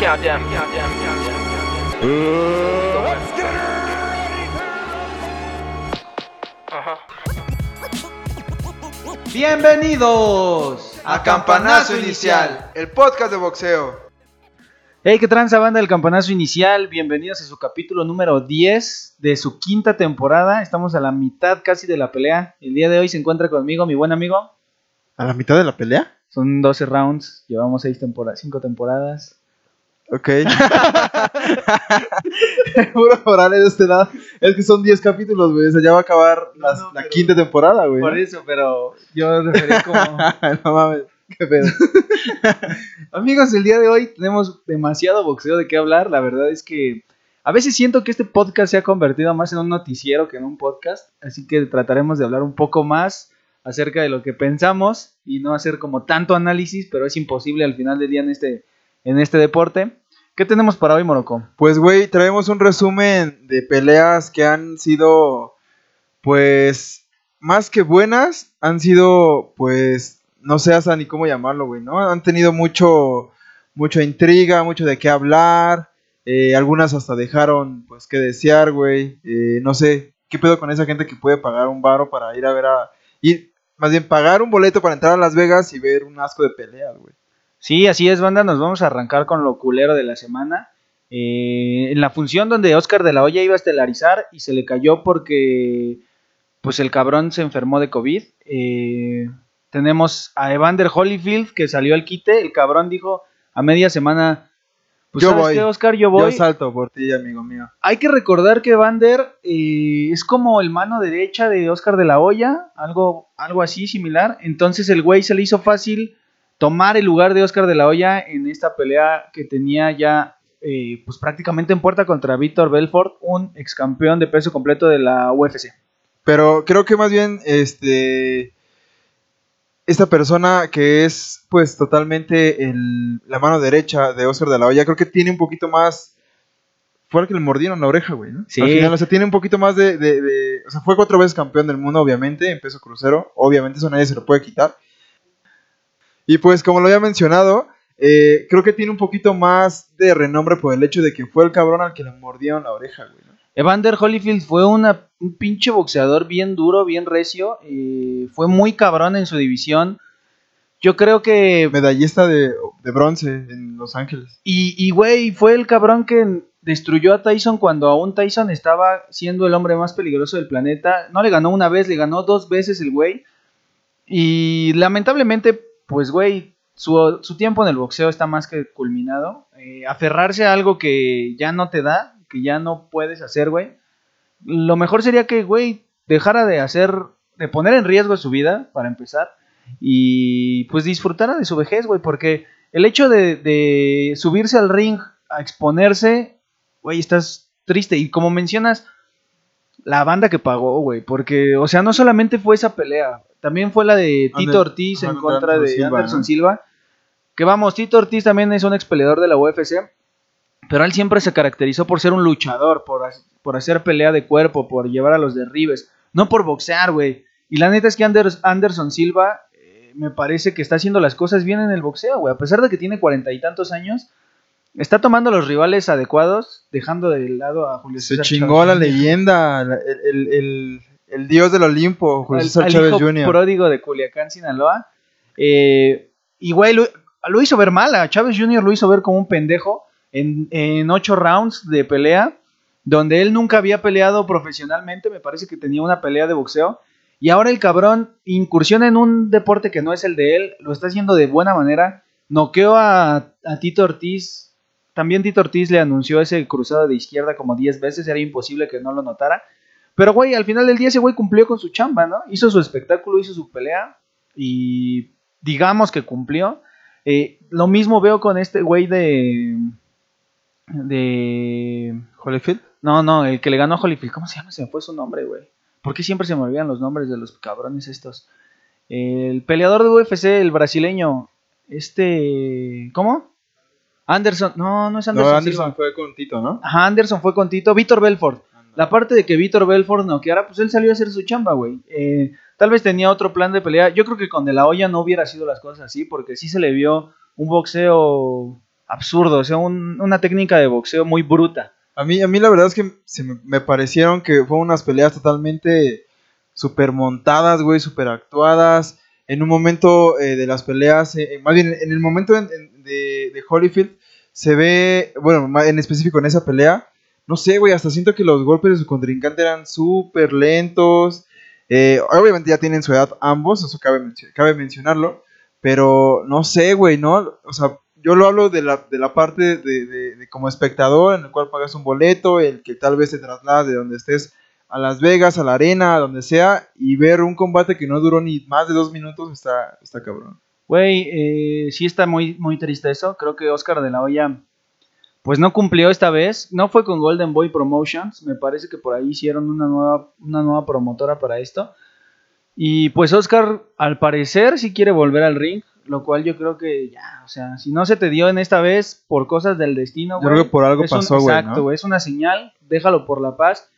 Countdown. Bienvenidos a Campanazo Inicial, el podcast de boxeo. Hey, ¿qué tranza banda del Campanazo Inicial? Bienvenidos a su capítulo número 10 de su quinta temporada. Estamos a la mitad casi de la pelea. El día de hoy se encuentra conmigo mi buen amigo. ¿A la mitad de la pelea? Son 12 rounds, llevamos 6 temporadas, 5 temporadas. Ok. Puro moral de este lado. Es que son 10 capítulos, güey. O sea, ya va a acabar No, las- no, la pero- quinta temporada, güey. Por eso, pero yo refería como... no mames. Qué pedo. Amigos, el día de hoy tenemos demasiado boxeo de qué hablar. La verdad es que a veces siento que este podcast se ha convertido más en un noticiero que en un podcast. Así que trataremos de hablar un poco más acerca de lo que pensamos y no hacer como tanto análisis, pero es imposible al final del día en este, en este deporte. ¿Qué tenemos para hoy, Morocco? Pues, güey, traemos un resumen de peleas que han sido, pues, más que buenas, han sido, pues, no sé hasta ni cómo llamarlo, güey, ¿no? Han tenido mucho, mucha intriga, mucho de qué hablar, eh, algunas hasta dejaron, pues, que desear, güey, eh, no sé, ¿qué pedo con esa gente que puede pagar un varo para ir a ver a, ir, más bien, pagar un boleto para entrar a Las Vegas y ver un asco de peleas, güey? Sí, así es, banda. Nos vamos a arrancar con lo culero de la semana. Eh, en la función donde Oscar de la Hoya iba a estelarizar y se le cayó porque pues el cabrón se enfermó de COVID. Eh, tenemos a Evander Holyfield que salió al quite. El cabrón dijo a media semana, pues Yo ¿sabes voy. qué, Oscar, yo voy. Yo salto por ti, amigo mío. Hay que recordar que Evander eh, es como el mano derecha de Oscar de la Hoya, algo, algo así similar. Entonces el güey se le hizo fácil tomar el lugar de Oscar de la Hoya en esta pelea que tenía ya eh, pues prácticamente en puerta contra Víctor Belfort, un ex campeón de peso completo de la UFC. Pero creo que más bien, este. Esta persona que es, pues, totalmente el- la mano derecha de Oscar de la Hoya, creo que tiene un poquito más. Fue el que le mordieron la oreja, güey, ¿no? Sí. Al final, o sea, tiene un poquito más de, de- de- O sea, fue cuatro veces campeón del mundo, obviamente, en peso crucero. Obviamente, eso nadie se lo puede quitar. Y pues, como lo había mencionado, eh, creo que tiene un poquito más de renombre por el hecho de que fue el cabrón al que le mordieron la oreja, güey, ¿no? Evander Holyfield fue una- un pinche boxeador bien duro, bien recio, eh, fue muy cabrón en su división. Yo creo que Medallista de, de bronce en Los Ángeles. Y, y, güey, fue el cabrón que destruyó a Tyson cuando aún Tyson estaba siendo el hombre más peligroso del planeta. No le ganó una vez, le ganó dos veces el güey. Y lamentablemente, pues, güey, su, tiempo en el boxeo está más que culminado. Eh, aferrarse a algo que ya no te da, que ya no puedes hacer, güey. Lo mejor sería que, güey, dejara de hacer, de poner en riesgo su vida, para empezar. Y pues disfrutara de su vejez, güey, porque el hecho de, de subirse al ring a exponerse, güey, estás triste. Y como mencionas, la banda que pagó, güey, porque, o sea, no solamente fue esa pelea, también fue la de Tito Ander- Ortiz en contra de Anderson Silva, Anderson ¿no? Silva. Que vamos, Tito Ortiz también es un ex peleador de la UFC, pero él siempre se caracterizó por ser un luchador, por, por hacer pelea de cuerpo, por llevar a los derribes, no por boxear, güey. Y la neta es que Anders- Anderson Silva eh, me parece que está haciendo las cosas bien en el boxeo, güey. A pesar de que tiene cuarenta y tantos años, está tomando los rivales adecuados, dejando de lado a Julio Se César chingó a la leyenda, la- el, el- el- el dios del Olimpo, Julio al, hijo Jr. pródigo de Culiacán, Sinaloa. Eh, y güey, lo, lo hizo ver mal. A Chávez Jr. lo hizo ver como un pendejo en, en ocho rounds de pelea, donde él nunca había peleado profesionalmente. Me parece que tenía una pelea de boxeo. Y ahora el cabrón incursiona en un deporte que no es el de él. Lo está haciendo de buena manera. Noqueó a, a Tito Ortiz. También Tito Ortiz le anunció ese cruzado de izquierda como 10 veces. Era imposible que no lo notara. Pero, güey, al final del día ese güey cumplió con su chamba, ¿no? Hizo su espectáculo, hizo su pelea y digamos que cumplió. Eh, lo mismo veo con este güey de... De... Holyfield. No, no, el que le ganó a Holyfield. ¿Cómo se llama? Se me fue su nombre, güey. ¿Por qué siempre se me olvidan los nombres de los cabrones estos? El peleador de UFC, el brasileño. Este... ¿Cómo? Anderson. No, no es Anderson. no, Anderson Silva. fue con Tito, ¿no? Ajá, Anderson fue con Tito. Víctor Belfort. La parte de que Víctor Belfort noqueara, pues él salió a hacer su chamba, güey. Eh, tal vez tenía otro plan de pelea. Yo creo que con De La Hoya no hubiera sido las cosas así, porque sí se le vio un boxeo absurdo, o sea, un- una técnica de boxeo muy bruta. A mí, a mí la verdad es que se me, me parecieron que fueron unas peleas totalmente super montadas, güey, super actuadas. En un momento eh, de las peleas, eh, más bien en el momento en- en- de, de Holyfield, se ve, bueno, en específico en esa pelea, no sé, güey, hasta siento que los golpes de su contrincante eran súper lentos. Eh, obviamente ya tienen su edad ambos, eso cabe, cabe mencionarlo. Pero no sé, güey, ¿no? O sea, yo lo hablo de la, de la parte de, de- de como espectador, en el cual pagas un boleto, el que tal vez te trasladas de donde estés a Las Vegas, a la arena, a donde sea, y ver un combate que no duró ni más de dos minutos está, está cabrón. Güey, eh, sí está muy, muy triste eso. Creo que Oscar de la Hoya, pues no cumplió esta vez. No fue con Golden Boy Promotions. Me parece que por ahí hicieron una nueva, una nueva promotora para esto. Y pues Oscar, al parecer, sí quiere volver al ring. Lo cual yo creo que ya, o sea, si no se te dio en esta vez por cosas del destino, Yo creo que por algo pasó, güey, Exacto, es una señal. Déjalo por la paz.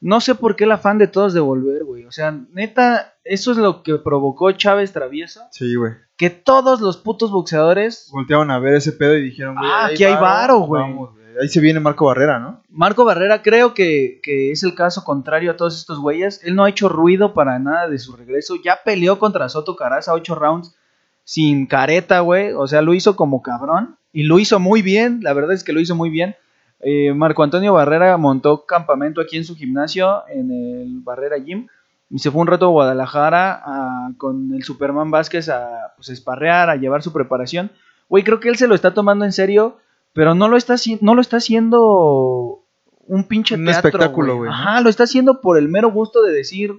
No sé por qué el afán de todos de volver, güey. O sea, neta, eso es lo que provocó Chávez Travieso Sí, güey. que todos los putos boxeadores. Volteaban a ver ese pedo y dijeron, güey, Ah, aquí hay varo, güey. vamos, Ahí se viene Marco Barrera, ¿no? Marco Barrera creo que, que es el caso contrario a todos estos güeyes. Él no ha hecho ruido para nada de su regreso. Ya peleó contra Soto Caraza ocho rounds sin careta, güey. O sea, lo hizo como cabrón. Y lo hizo muy bien. La verdad es que lo hizo muy bien. Eh, Marco Antonio Barrera montó campamento aquí en su gimnasio, en el Barrera Gym. Y se fue un rato a Guadalajara a- con el Superman Vázquez a pues, esparrear, a llevar su preparación. Güey, creo que él se lo está tomando en serio, pero no lo está, no lo está haciendo un pinche Un teatro, espectáculo, güey. Ajá, lo está haciendo por el mero gusto de decir,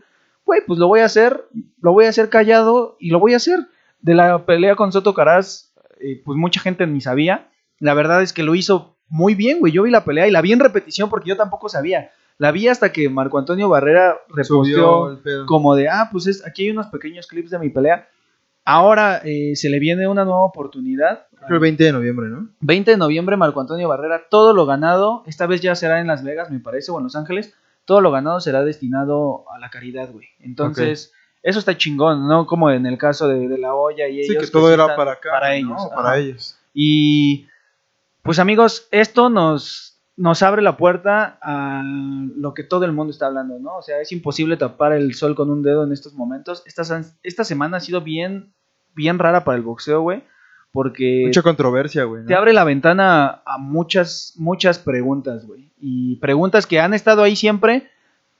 güey, pues lo voy a hacer, lo voy a hacer callado y lo voy a hacer. De la pelea con Soto Caraz, eh, pues mucha gente ni sabía. La verdad es que lo hizo muy bien, güey. Yo vi la pelea y la vi en repetición porque yo tampoco sabía. La vi hasta que Marco Antonio Barrera reposteó como de, ah, pues es, aquí hay unos pequeños clips de mi pelea. Ahora eh, se le viene una nueva oportunidad. El 20 de noviembre, ¿no? 20 de noviembre, Marco Antonio Barrera, todo lo ganado, esta vez ya será en Las Vegas, me parece, o en Los Ángeles, todo lo ganado será destinado a la caridad, güey. Entonces, eso está chingón, ¿no? Como en el caso de, de la olla y Sí, ellos. que todo sí era para acá. Para ¿no? ellos. Para ajá. ellos. Y pues amigos, esto nos, nos abre la puerta a lo que todo el mundo está hablando, ¿no? O sea, es imposible tapar el sol con un dedo en estos momentos. Esta, semana ha sido bien, bien rara para el boxeo, güey. Porque Mucha controversia, güey. ¿no? te abre la ventana a muchas, muchas preguntas, güey. Y preguntas que han estado ahí siempre,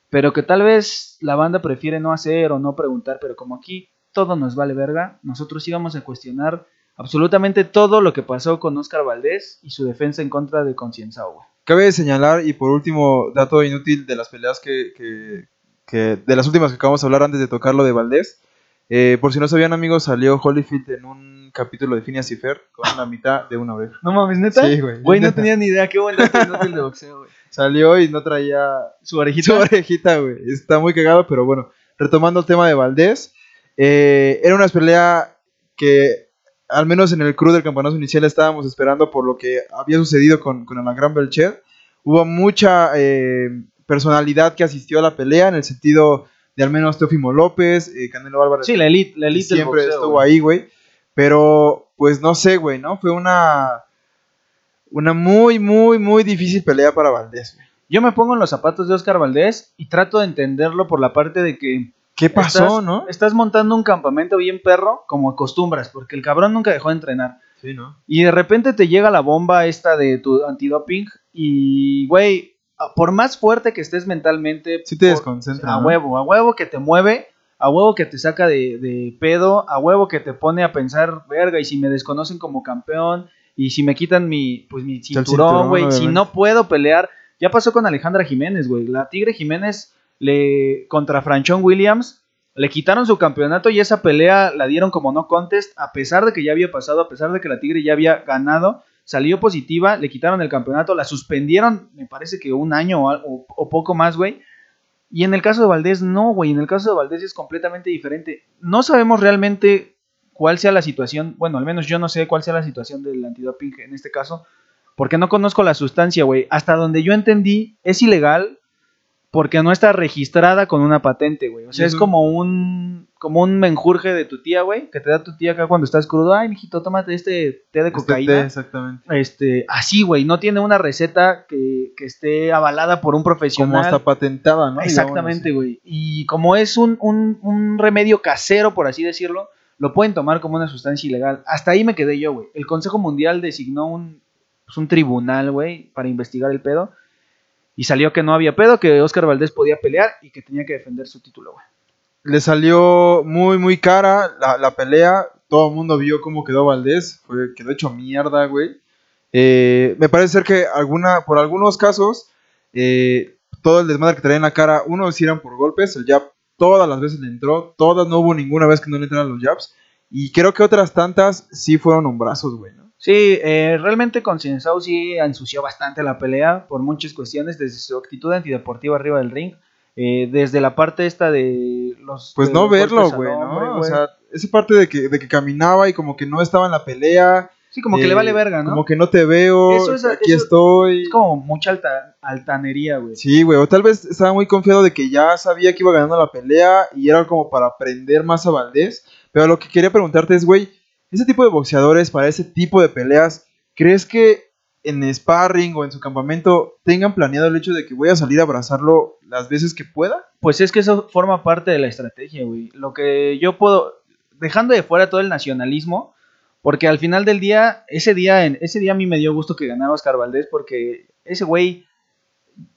pero que tal vez la banda prefiere no hacer o no preguntar. Pero como aquí todo nos vale verga, nosotros íbamos a cuestionar absolutamente todo lo que pasó con Oscar Valdés y su defensa en contra de Concienzao, güey. Cabe señalar, y por último, dato inútil de las peleas que, que- que- de las últimas que acabamos de hablar antes de tocar lo de Valdés. Eh, por si no sabían, amigos, salió Holyfield en un capítulo de Phineas y Fer con la mitad de una oreja. No mames, neta. Sí, güey. Güey, no tenía ni idea. Qué buen dato inútil de boxeo, güey. Salió y no traía Su orejita. su orejita, güey. Está muy cagado, pero bueno, retomando el tema de Valdés, eh, era una pelea que al menos en el crew del campanazo inicial estábamos esperando por lo que había sucedido con, con Alain Belcher. Hubo mucha eh, personalidad que asistió a la pelea en el sentido de al menos Teofimo López, eh, Canelo Álvarez. Sí, la elite, la elite siempre boxeo, estuvo ahí, güey. Pero, pues no sé, güey, ¿no? Fue una. Una muy, muy, muy difícil pelea para Valdés, güey. Yo me pongo en los zapatos de Oscar Valdés y trato de entenderlo por la parte de que ¿Qué pasó, estás, no? Estás montando un campamento bien perro, como acostumbras, porque el cabrón nunca dejó de entrenar. Sí, ¿no? Y de repente te llega la bomba esta de tu antidoping y, güey, por más fuerte que estés mentalmente, Sí te por- desconcentra, a ¿no? huevo, a huevo que te mueve, a huevo que te saca de, de pedo, a huevo que te pone a pensar, verga, y si me desconocen como campeón, y si me quitan mi, pues mi cinturón, güey, si no puedo pelear, ya pasó con Alejandra Jiménez, güey, la Tigre Jiménez le contra Franchón Williams le quitaron su campeonato y esa pelea la dieron como no contest, a pesar de que ya había pasado, a pesar de que la Tigre ya había ganado, salió positiva, le quitaron el campeonato, la suspendieron, me parece que un año o- o poco más, güey. Y en el caso de Valdés, no, güey, en el caso de Valdés es completamente diferente. No sabemos realmente cuál sea la situación, bueno, al menos yo no sé cuál sea la situación del antidoping en este caso, porque no conozco la sustancia, güey. Hasta donde yo entendí, es ilegal porque no está registrada con una patente, güey. O sea, es como un como un menjurje de tu tía, güey, que te da tu tía acá cuando estás crudo. Ay, mijito, tómate este té de Este cocaína. té, exactamente. Este, así, güey, no tiene una receta que, que esté avalada por un Como profesional. hasta patentada, ¿no? Exactamente, güey. Y como es un, un, un remedio casero, por así decirlo, lo pueden tomar como una sustancia ilegal. Hasta ahí me quedé yo, güey. El Consejo Mundial designó un, pues, un tribunal, güey, para investigar el pedo. Y salió que no había pedo, que Oscar Valdés podía pelear y que tenía que defender su título, güey. Le salió muy, muy cara la, la pelea. Todo el mundo vio cómo quedó Valdés. Fue, quedó hecho mierda, güey. Eh, me parece ser que alguna, por algunos casos, eh, todo el desmadre que traía en la cara, unos eran por golpes, el jab todas las veces le entró, todas, no hubo ninguna vez que no le entraran los jabs. Y creo que otras tantas sí fueron hombrazos, güey, ¿no? Sí, eh, realmente Concienzao sí ensució bastante la pelea por muchas cuestiones, desde su actitud antideportiva arriba del ring, eh, desde la parte esta de los... Pues de no los verlo, güey, ¿no? O sea, esa parte de que, de que caminaba y como que no estaba en la pelea. sí, como que eh, le vale verga, ¿no? Como que no te veo, Eso es- aquí eso- estoy. Es como mucha alta, altanería, güey. Sí, güey, o tal vez estaba muy confiado de que ya sabía que iba ganando la pelea y era como para aprender más a Valdés. Pero lo que quería preguntarte es, güey, ese tipo de boxeadores para ese tipo de peleas, ¿crees que en sparring o en su campamento tengan planeado el hecho de que voy a salir a abrazarlo las veces que pueda? Pues es que eso forma parte de la estrategia, güey. Lo que yo puedo, dejando de fuera todo el nacionalismo, porque al final del día, ese día, en, ese día a mí me dio gusto que ganara Oscar Valdés, porque ese güey,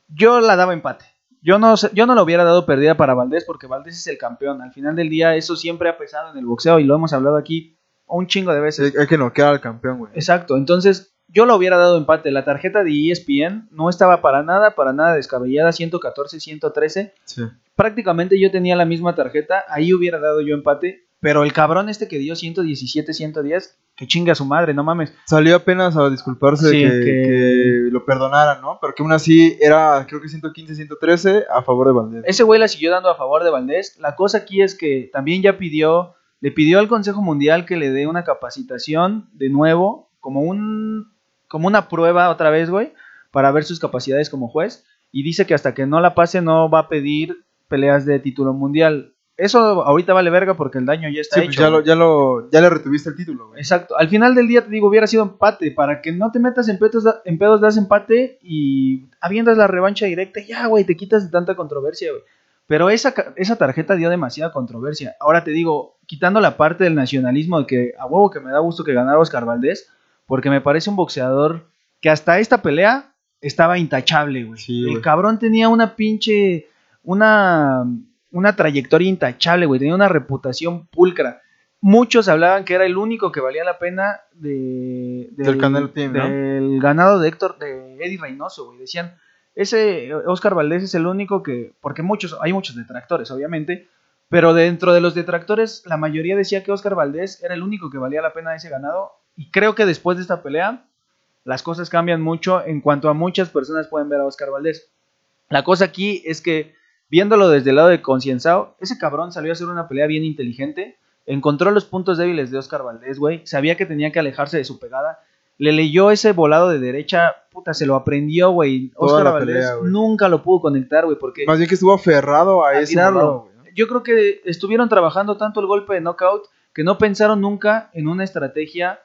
yo la daba empate. Yo no, yo no lo hubiera dado perdida para Valdés, porque Valdés es el campeón. Al final del día, eso siempre ha pesado en el boxeo y lo hemos hablado aquí un chingo de veces. Hay, que noquear al campeón, güey. Exacto, entonces yo lo hubiera dado empate. La tarjeta de ESPN no estaba para nada, para nada descabellada, 114, 113. Sí. Prácticamente yo tenía la misma tarjeta, ahí hubiera dado yo empate, pero el cabrón este que dio 117, 110, que chinga a su madre, no mames. Salió apenas a disculparse Sí, de que, que- que lo perdonaran, ¿no? Pero que aún así era, creo que 115, 113 a favor de Valdés. Ese güey la siguió dando a favor de Valdés. La cosa aquí es que también ya pidió, le pidió al Consejo Mundial que le dé una capacitación de nuevo, como un como una prueba otra vez, güey, para ver sus capacidades como juez. Y dice que hasta que no la pase no va a pedir peleas de título mundial. Eso ahorita vale verga porque el daño ya está Sí, hecho. pues ya, lo, ya, lo, ya le retuviste el título, güey. Exacto. Al final del día te digo, hubiera sido empate. Para que no te metas en pedos, en pedos das empate y avientas la revancha directa. Ya, güey, te quitas de tanta controversia, güey. Pero esa, esa tarjeta dio demasiada controversia. Ahora te digo, quitando la parte del nacionalismo de que a huevo que me da gusto que ganara Oscar Valdés, porque me parece un boxeador que hasta esta pelea estaba intachable, güey. Sí, El cabrón tenía una pinche, una, una trayectoria intachable, güey. Tenía una reputación pulcra. Muchos hablaban que era el único que valía la pena de, Del Canelo Team, ¿no? del ganado de Héctor, de Eddie Reynoso, güey. Decían, ese Oscar Valdés es el único que, porque muchos, hay muchos detractores, obviamente, pero dentro de los detractores, la mayoría decía que Oscar Valdés era el único que valía la pena ese ganado. Y creo que después de esta pelea, las cosas cambian mucho en cuanto a muchas personas pueden ver a Oscar Valdés. La cosa aquí es que, viéndolo desde el lado de Concienzao, ese cabrón salió a hacer una pelea bien inteligente, encontró los puntos débiles de Oscar Valdés, güey, sabía que tenía que alejarse de su pegada, le leyó ese volado de derecha, puta, se lo aprendió, güey. Oscar la Valdés pelea, güey. nunca lo pudo conectar, güey, porque Más bien que estuvo aferrado a, a ese tirarlo. volado, güey, ¿no? Yo creo que estuvieron trabajando tanto el golpe de knockout que no pensaron nunca en una estrategia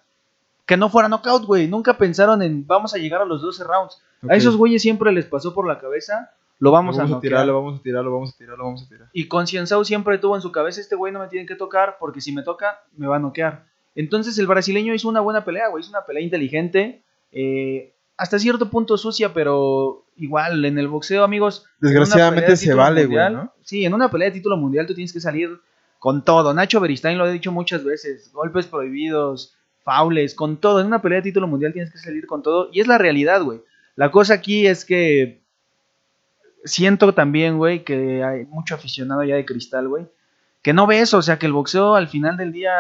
que no fuera knockout, güey. Nunca pensaron en vamos a llegar a los 12 rounds. A esos güeyes siempre les pasó por la cabeza, lo vamos, Lo a, vamos a tirar, lo vamos a tirar, lo vamos a tirar, lo vamos a tirar. Y Concienzao siempre tuvo en su cabeza, este güey no me tiene que tocar porque si me toca, me va a noquear. Entonces el brasileño hizo una buena pelea, güey. Hizo una pelea inteligente. eh, hasta cierto punto sucia, pero igual en el boxeo, amigos. Desgraciadamente de se vale, güey. Sí, en una pelea de título mundial tú tienes que salir con todo. Nacho Beristain lo ha dicho muchas veces. Golpes prohibidos, faules, con todo. En una pelea de título mundial tienes que salir con todo. Y es la realidad, güey. La cosa aquí es que siento también, güey, que hay mucho aficionado ya de cristal, güey. Que no ve eso, o sea, que el boxeo al final del día,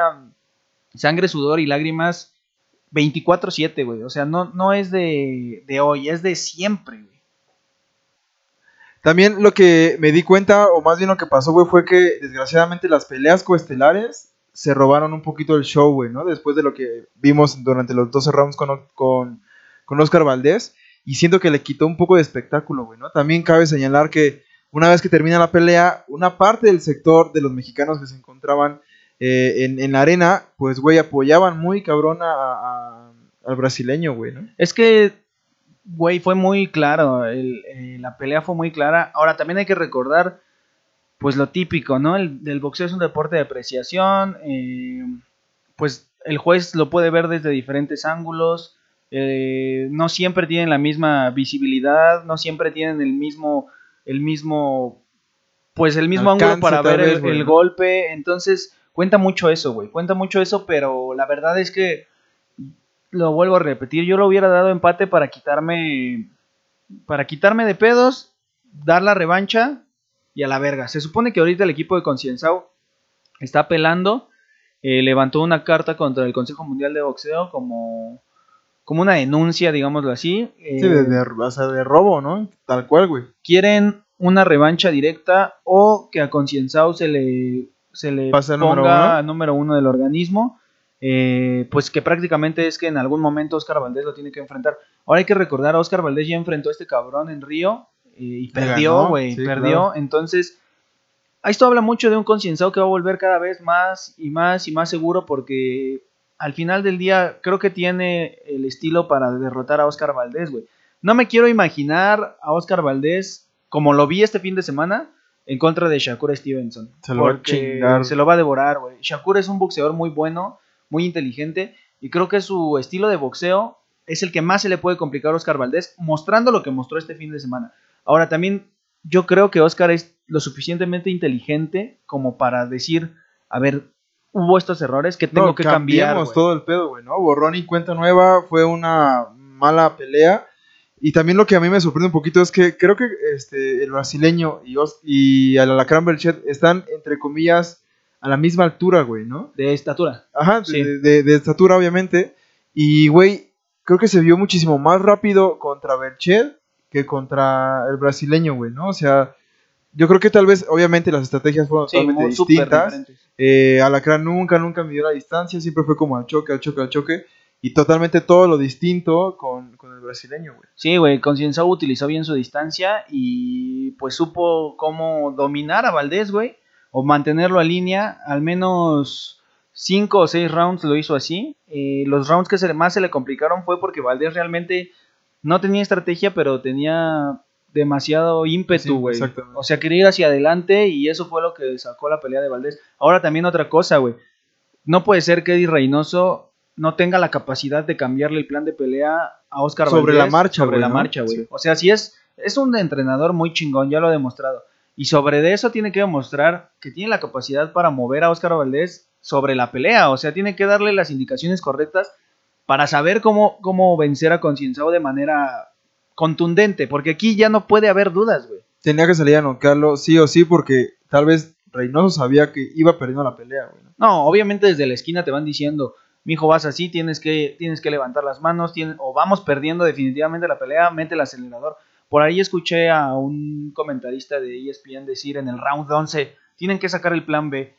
sangre, sudor y lágrimas, 24-7, güey. O sea, no, no es de, de hoy, es de siempre, güey. También lo que me di cuenta, o más bien lo que pasó, güey, fue que desgraciadamente las peleas coestelares se robaron un poquito el show, güey, ¿no? Después de lo que vimos durante los 12 rounds con, con, con Oscar Valdés. Y siento que le quitó un poco de espectáculo, güey, ¿no? También cabe señalar que una vez que termina la pelea, una parte del sector de los mexicanos que se encontraban eh, en, en la arena, pues, güey, apoyaban muy cabrón a, a- al brasileño, güey, ¿no? Es que, güey, fue muy claro. el- eh, la pelea fue muy clara. Ahora también hay que recordar, pues lo típico, ¿no? El, el boxeo es un deporte de apreciación. eh, pues el juez lo puede ver desde diferentes ángulos. no siempre tienen la misma visibilidad. No siempre tienen el mismo, el mismo, pues el mismo ángulo para ver vez, el, golpe. Entonces cuenta mucho eso, güey. Cuenta mucho eso, pero la verdad es que lo vuelvo a repetir, yo lo hubiera dado empate para quitarme para quitarme de pedos, dar la revancha y a la verga. Se supone que ahorita el equipo de Concienzao está apelando, eh, levantó una carta contra el Consejo Mundial de Boxeo como como una denuncia, digámoslo así. eh, Sí, de, de- o sea, de robo, ¿no? Tal cual, güey. quieren una revancha directa o que a Concienzao se le, se le Pase a ponga número uno. a número uno del organismo. eh, pues que prácticamente es que en algún momento Oscar Valdés lo tiene que enfrentar. Ahora hay que recordar, Oscar Valdés ya enfrentó a este cabrón en Río eh, y perdió, güey, sí, perdió. claro. Entonces, esto habla mucho de un concienzado que va a volver cada vez más y más y más seguro porque al final del día creo que tiene el estilo para derrotar a Oscar Valdés, güey. No me quiero imaginar a Oscar Valdés como lo vi este fin de semana en contra de Shakur Stevenson. Se lo va a chingar. Se lo va a devorar, güey. Shakur es un boxeador muy bueno, muy inteligente y creo que su estilo de boxeo es el que más se le puede complicar a Oscar Valdés, mostrando lo que mostró este fin de semana. Ahora también yo creo que Oscar es lo suficientemente inteligente como para decir, a ver, hubo estos errores que tengo No, que cambiar. cambiamos todo el pedo, güey, ¿no? Borrón y cuenta nueva, fue una mala pelea. Y también lo que a mí me sorprende un poquito es que creo que este, el brasileño y, y el Alacrán Berchet están, entre comillas, a la misma altura, güey, ¿no? De estatura. Ajá, Sí. de- de estatura, obviamente. Y, güey, creo que se vio muchísimo más rápido contra Berchet que contra el brasileño, güey, ¿no? O sea, yo creo que tal vez, obviamente, las estrategias fueron Sí, totalmente distintas. Eh, Alacrán nunca, nunca midió la distancia, siempre fue como al choque, al choque, al choque. Y totalmente todo lo distinto con, con brasileño, güey. Sí, güey, Concienzao utilizó bien su distancia y pues supo cómo dominar a Valdés, güey, o mantenerlo a línea, al menos cinco o seis rounds lo hizo así. Eh, los rounds que se más se le complicaron fue porque Valdés realmente no tenía estrategia, pero tenía demasiado ímpetu, güey. o sea, quería ir hacia adelante y eso fue lo que sacó la pelea de Valdés. Ahora también otra cosa, güey. No puede ser que Eddie Reynoso no tenga la capacidad de cambiarle el plan de pelea a Oscar Sobre Valdés la marcha, sobre güey, la ¿no? marcha, güey. Sí. O sea, si es es un entrenador muy chingón, ya lo ha demostrado. Y sobre de eso tiene que demostrar que tiene la capacidad para mover a Oscar Valdés sobre la pelea. O sea, tiene que darle las indicaciones correctas para saber cómo, cómo vencer a Concienzao de manera contundente. Porque aquí ya no puede haber dudas, güey. Tenía que salir a noquearlo, sí o sí, porque tal vez Reynoso sabía que iba perdiendo la pelea, güey. No, obviamente desde la esquina te van diciendo, mijo, vas así, tienes que, tienes que levantar las manos, tienes- o vamos perdiendo definitivamente la pelea, mete el acelerador. Por ahí escuché a un comentarista de ESPN decir en el round 11, tienen que sacar el plan B.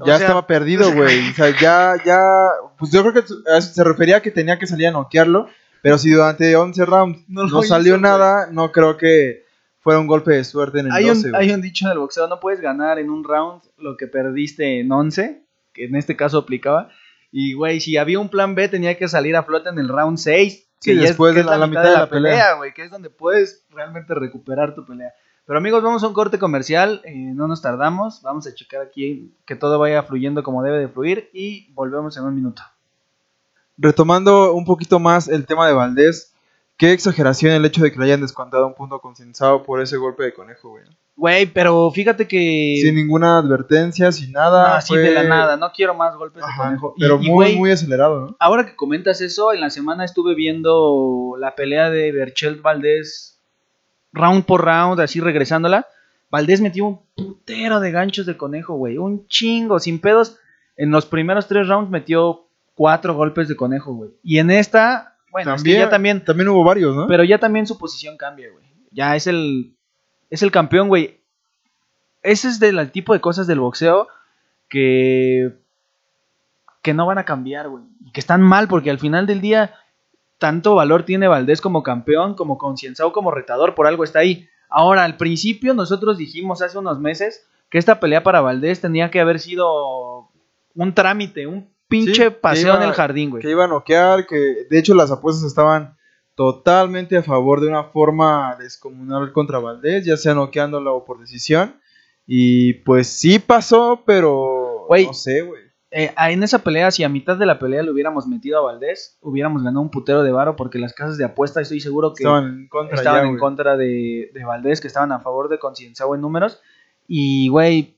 O Ya sea, estaba perdido, güey. O sea, ya, ya. Pues yo creo que se refería a que tenía que salir a noquearlo. Pero si durante 11 rounds No no, salió hizo, nada, no creo que fuera un golpe de suerte en el Hay 12, un, güey. hay un dicho en el boxeo, no puedes ganar en un round lo que perdiste en 11, que en este caso aplicaba. Y, güey, si había un plan B, tenía que salir a flote en el round 6. Sí, que ya es- después que de es la- la mitad de la pelea. güey, que es donde puedes realmente recuperar tu pelea. Pero amigos, vamos a un corte comercial, eh, no nos tardamos, vamos a checar aquí que todo vaya fluyendo como debe de fluir y volvemos en un minuto. Retomando un poquito más el tema de Valdés, qué exageración el hecho de que le hayan descontado un punto consensado por ese golpe de conejo, güey. Güey, pero fíjate que... Sin ninguna advertencia, sin nada. Así fue- de la nada, no quiero más golpes Ajá, de conejo. Pero y, muy, güey, muy acelerado, ¿no? Ahora que comentas eso, en la semana estuve viendo la pelea de Berchelt Valdés round por round, así regresándola. Valdés metió un putero de ganchos de conejo, güey. Un chingo, sin pedos. En los primeros tres rounds metió cuatro golpes de conejo, güey. Y en esta, bueno, es que también, ya también, también hubo varios, ¿no? pero ya también su posición cambia, güey. Ya es el, es el campeón, güey. Ese es del tipo de cosas del boxeo que, que no van a cambiar, güey. Y que están mal porque al final del día tanto valor tiene Valdés como campeón, como Concienzao como retador, por algo está ahí. Ahora, al principio nosotros dijimos hace unos meses que esta pelea para Valdés tenía que haber sido un trámite, un pinche Sí, paseo en el jardín, güey. Que iba a noquear, que de hecho las apuestas estaban totalmente a favor de una forma descomunal contra Valdés, ya sea noqueándolo o por decisión. Y pues sí pasó, pero no sé, güey. Eh, en esa pelea, si a mitad de la pelea le hubiéramos metido a Valdés, hubiéramos ganado un putero de varo porque las casas de apuesta estoy seguro que Estaban en contra estaban ya, en güey. contra de, de Valdés, que estaban a favor de Concienzao en números. Y, güey,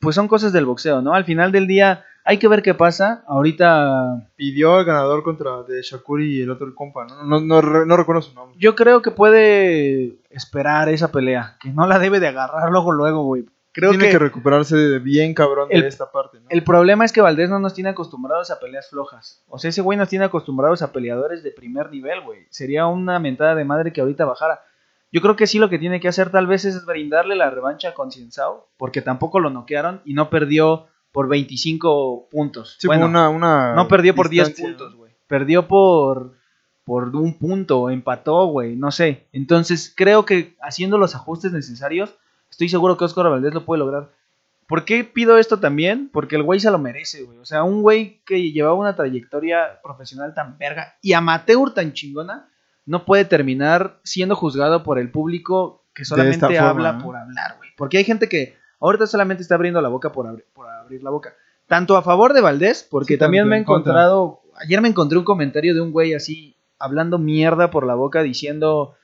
pues son cosas del boxeo, ¿no? Al final del día hay que ver qué pasa. Ahorita Pidió el ganador contra de Shakuri y el otro el compa, ¿no? No, no, no recuerdo su nombre. yo creo que puede esperar esa pelea, que no la debe de agarrar luego, luego, güey. Creo Tiene que, que, recuperarse de bien cabrón el- de esta parte, ¿no? el problema es que Valdés no nos tiene acostumbrados a peleas flojas. O sea, ese güey nos tiene acostumbrados a peleadores de primer nivel, güey. Sería una mentada de madre que ahorita bajara. Yo creo que sí lo que tiene que hacer tal vez es brindarle la revancha con Cienzao, porque tampoco lo noquearon y no perdió por 25 puntos. Sí, bueno, una, una no perdió por 10 distancia, puntos, güey. Perdió por por un punto, empató, güey, no sé. Entonces, creo que haciendo los ajustes necesarios, estoy seguro que Oscar Valdés lo puede lograr. ¿Por qué pido esto también? Porque el güey se lo merece, güey. O sea, un güey que llevaba una trayectoria profesional tan verga y amateur tan chingona, no puede terminar siendo juzgado por el público que solamente forma, habla por hablar, güey. Porque hay gente que ahorita solamente está abriendo la boca por, por abrir la boca. Tanto a favor de Valdés, porque Sí, también me he en contra. encontrado, ayer me encontré un comentario de un güey así, hablando mierda por la boca, diciendo,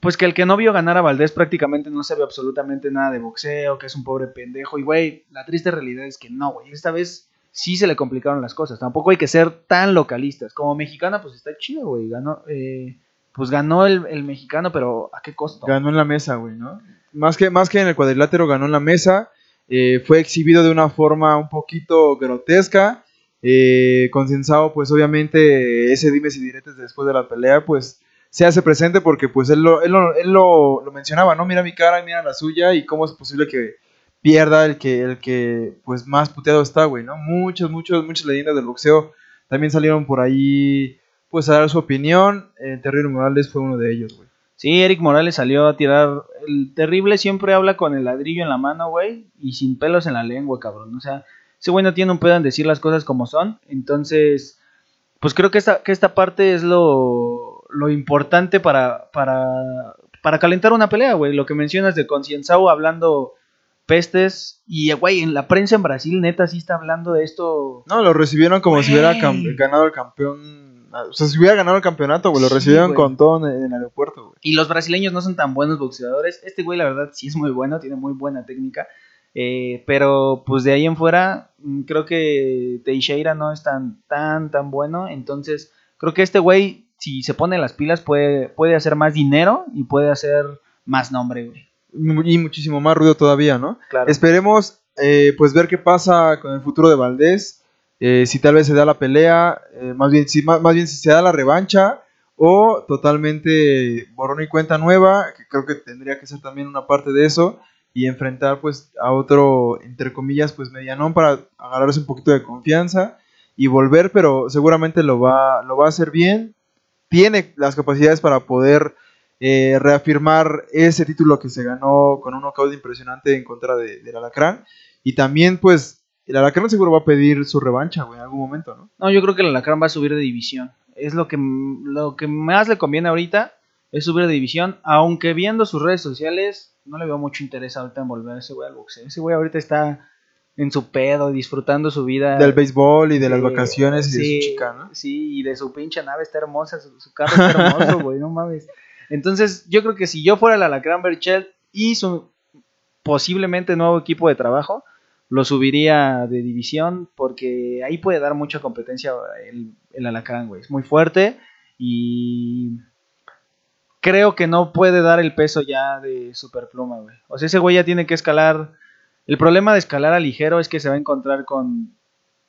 pues que el que no vio ganar a Valdés prácticamente no sabe absolutamente nada de boxeo, que es un pobre pendejo. Y güey, la triste realidad es que no, güey. Esta vez sí se le complicaron las cosas. Tampoco hay que ser tan localistas. Como mexicana, pues está chido, güey. Ganó, eh, pues ganó el, el mexicano, pero ¿a qué costo? Ganó en la mesa, güey, ¿no? Más que, más que en el cuadrilátero, ganó en la mesa. Eh, fue exhibido de una forma un poquito grotesca. Eh, Concienzado, pues obviamente, ese dimes y diretes después de la pelea, pues se hace presente porque pues él lo, él lo, él lo- lo mencionaba, ¿no? Mira mi cara, mira la suya y cómo es posible que pierda el que, el que pues más puteado está, güey, ¿no? Muchos, muchos, muchas leyendas del boxeo también salieron por ahí pues a dar su opinión. El Terrible Morales fue uno de ellos, güey. Sí, Eric Morales salió a tirar. El terrible siempre habla con el ladrillo en la mano, güey, y sin pelos en la lengua, cabrón. O sea, ese güey no tiene un pedo en decir las cosas como son. Entonces, pues creo que esta, que esta parte es lo, lo importante para, para, para calentar una pelea, güey. Lo que mencionas de Concienzao hablando pestes. Y, güey, en la prensa en Brasil, neta, sí está hablando de esto. No, lo recibieron como si hubiera ganado el campeón. O sea, si hubiera ganado el campeonato, güey. Lo Sí, recibieron güey. con todo en, el aeropuerto, güey. Y los brasileños no son tan buenos boxeadores. Este güey, la verdad, sí es muy bueno, tiene muy buena técnica. Eh, pero pues de ahí en fuera, mm, creo que Teixeira no es tan, tan, tan bueno. Entonces, creo que este güey, si se pone las pilas, puede, puede hacer más dinero y puede hacer más nombre, güey. Y muchísimo más ruido todavía, ¿no? Claro. Esperemos, eh, pues, ver qué pasa con el futuro de Valdés. Eh, si tal vez se da la pelea, eh, más, bien, si, más, más bien si se da la revancha. O totalmente borrón y cuenta nueva, que creo que tendría que ser también una parte de eso. Y enfrentar, pues, a otro, entre comillas, pues, medianón para agarrarse un poquito de confianza. Y volver, pero seguramente lo va, lo va a hacer bien. Tiene las capacidades para poder eh, reafirmar ese título que se ganó con un knockout impresionante en contra de, del Alacrán. Y también, pues, el Alacrán seguro va a pedir su revancha, güey, en algún momento, ¿no? No, yo creo que el Alacrán va a subir de división. Es lo que, lo que más le conviene ahorita, es subir de división. Aunque viendo sus redes sociales, no le veo mucho interés ahorita en volver a ese güey al boxeo. Ese güey ahorita está en su pedo, disfrutando su vida. Del béisbol y de las Sí, vacaciones y de su chica, ¿no? Sí, y de su pinche nave está hermosa, su, su carro está hermoso, güey, no mames. Entonces, yo creo que si yo fuera el Alacrán Berchelt y su posiblemente nuevo equipo de trabajo, lo subiría de división porque ahí puede dar mucha competencia el, el Alacrán, güey. Es muy fuerte y creo que no puede dar el peso ya de Superpluma, güey. O sea, ese güey ya tiene que escalar. El problema de escalar a ligero es que se va a encontrar con,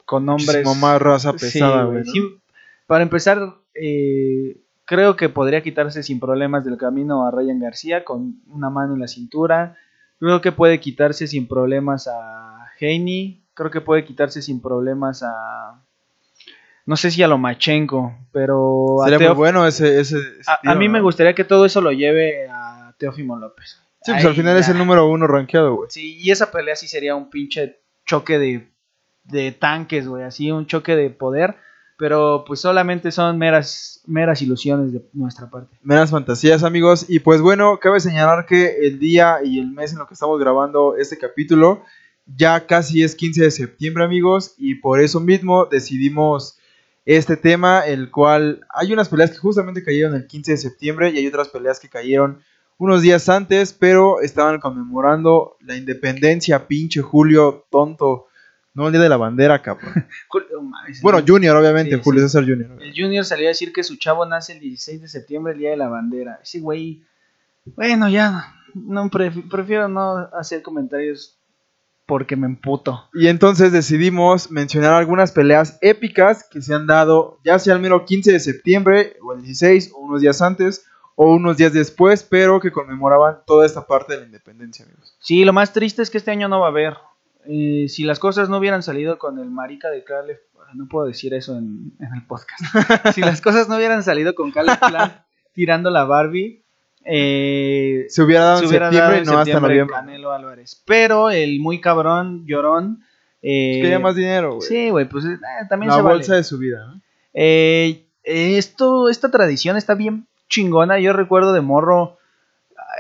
con hombres. Muchísimo más raza pesada, güey. güey. ¿no? Sí, para empezar, eh, creo que podría quitarse sin problemas del camino a Ryan García con una mano en la cintura. Creo que puede quitarse sin problemas a Heine. Creo que puede quitarse sin problemas a. No sé si a Lomachenko, pero a, Sería muy bueno ese, ese, ese a, mí ¿no? me gustaría que todo eso lo lleve a Teófimo López. Sí, pues Ahí al final es el número uno rankeado, güey. Sí, y esa pelea sí sería un pinche choque de, de tanques, güey, así un choque de poder, pero pues solamente son meras, meras ilusiones de nuestra parte. Meras fantasías, amigos. Y pues bueno, cabe señalar que el día y el mes en lo que estamos grabando este capítulo ya casi es 15 de septiembre, amigos. Y por eso mismo decidimos este tema, el cual hay unas peleas que justamente cayeron el 15 de septiembre y hay otras peleas que cayeron unos días antes, pero estaban conmemorando la independencia, pinche Julio, tonto. No el día de la bandera, cabrón. Julio, mames, Bueno, Junior, obviamente, Sí, Julio sí. César Junior. el Junior salió a decir que su chavo nace el 16 de septiembre, el día de la bandera. Ese güey, bueno, ya, no pref- prefiero no hacer comentarios porque me emputo. Y entonces decidimos mencionar algunas peleas épicas que se han dado, ya sea el mero 15 de septiembre, o el 16, o unos días antes, o unos días después, pero que conmemoraban toda esta parte de la independencia, amigos. Sí, lo más triste es que este año no va a haber. Eh, si las cosas no hubieran salido con el marica de Caleb, no puedo decir eso en, en el podcast. si las cosas no hubieran salido con Caleb Plant tirando la Barbie, eh, Se hubiera dado se en hubiera septiembre dado y en no hasta septiembre noviembre. Canelo Álvarez. Pero el muy cabrón, llorón. eh, Es que haya más dinero, güey. Sí, güey, pues eh, también la se vale. bolsa de su vida, ¿no? Eh, esto, esta tradición está bien chingona. Yo recuerdo de morro.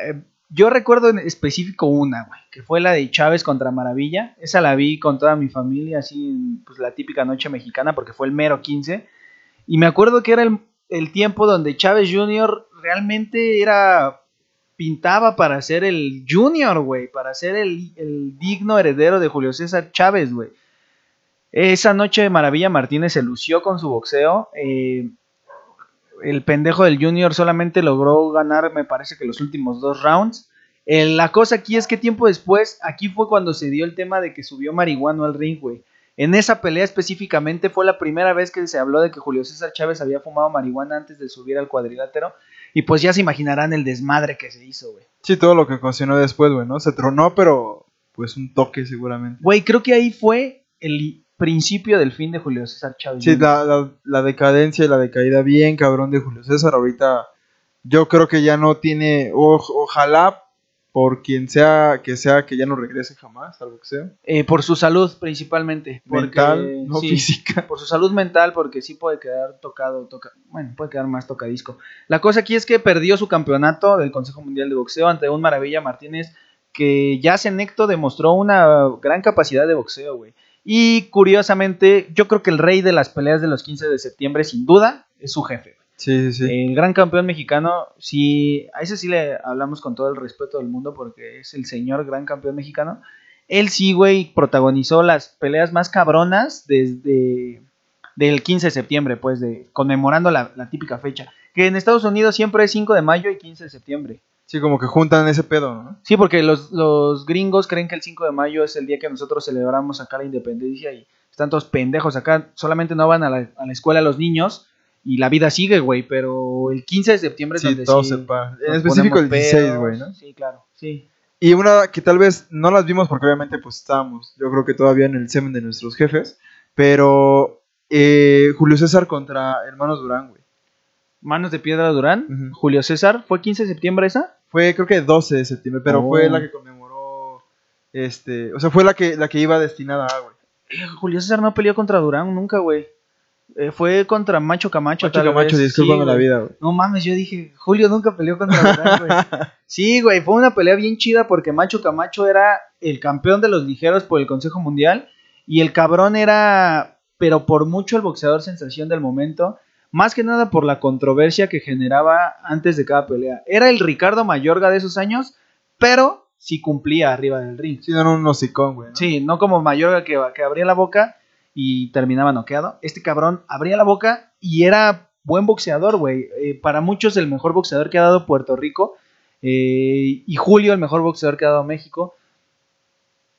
eh, yo recuerdo en específico una, güey, que fue la de Chávez contra Maravilla. Esa la vi con toda mi familia, así, en, pues la típica noche mexicana, porque fue el mero 15. Y me acuerdo que era el, el tiempo donde Chávez Jr. realmente era. Pintaba para ser el Junior, güey, para ser el, el digno heredero de Julio César Chávez, güey. Esa noche Maravilla Martínez se lució con su boxeo. eh, el pendejo del Junior solamente logró ganar, me parece que los últimos dos rounds. Eh, la cosa aquí es que tiempo después, aquí fue cuando se dio el tema de que subió marihuano al ring, güey. En esa pelea específicamente fue la primera vez que se habló de que Julio César Chávez había fumado marihuana antes de subir al cuadrilátero. Y pues ya se imaginarán el desmadre que se hizo, güey. Sí, todo lo que ocasionó después, güey, ¿no? Se tronó, pero pues un toque seguramente. Güey, creo que ahí fue el principio del fin de Julio César Chávez. Sí, la, la, la decadencia y la decaída bien cabrón de Julio César. Ahorita yo creo que ya no tiene, o- ojalá por quien sea que sea que ya no regrese jamás al boxeo. Eh, por su salud principalmente. porque- Mental, no sí, física. Por su salud mental, porque sí puede quedar tocado, toca, bueno, puede quedar más tocadisco. La cosa aquí es que perdió su campeonato del Consejo Mundial de Boxeo ante un Maravilla Martínez que ya Senecto demostró una gran capacidad de boxeo, güey. Y curiosamente, yo creo que el rey de las peleas de los 15 de septiembre, sin duda, es su jefe. Sí, sí, sí. El gran campeón mexicano, sí, a ese sí le hablamos con todo el respeto del mundo porque es el señor gran campeón mexicano. Él sí, güey, protagonizó las peleas más cabronas desde del 15 de septiembre, pues, de conmemorando la, la típica fecha. Que en Estados Unidos siempre es 5 de mayo y 15 de septiembre. Sí, como que juntan ese pedo, ¿no? Sí, porque los, los gringos creen que el 5 de mayo es el día que nosotros celebramos acá la independencia y están todos pendejos acá. Solamente no van a la, a la escuela los niños y la vida sigue, güey. Pero el 15 de septiembre es Sí, donde todo sí se pa- En específico el ponemos 16, pedos. güey, ¿no? Sí, claro, sí. Y una que tal vez no las vimos porque obviamente pues estábamos, yo creo que todavía en el semen de nuestros jefes, pero eh, Julio César contra Hermanos Durán, güey. Manos de Piedra Durán. Julio César, ¿fue 15 de septiembre esa? Fue creo que 12 de septiembre, pero Oh. fue la que conmemoró, este, o sea, fue la que, la que iba destinada a, güey. Eh, Julio César no peleó contra Durán nunca, güey. Eh, fue contra Macho Camacho. Macho tal Camacho, vez. Sí, la vida, güey. No mames, yo dije, Julio nunca peleó contra güey. Sí, güey, fue una pelea bien chida porque Macho Camacho era el campeón de los ligeros por el Consejo Mundial y el cabrón era, pero por mucho el boxeador sensación del momento, más que nada por la controversia que generaba antes de cada pelea. Era el Ricardo Mayorga de esos años, pero sí cumplía arriba del ring. Sí, dieron un hocicón, güey. ¿no? Sí, no como Mayorga que, que abría la boca y terminaba noqueado. Este cabrón abría la boca y era buen boxeador, güey. Eh, para muchos el mejor boxeador que ha dado Puerto Rico. eh, y Julio el mejor boxeador que ha dado México.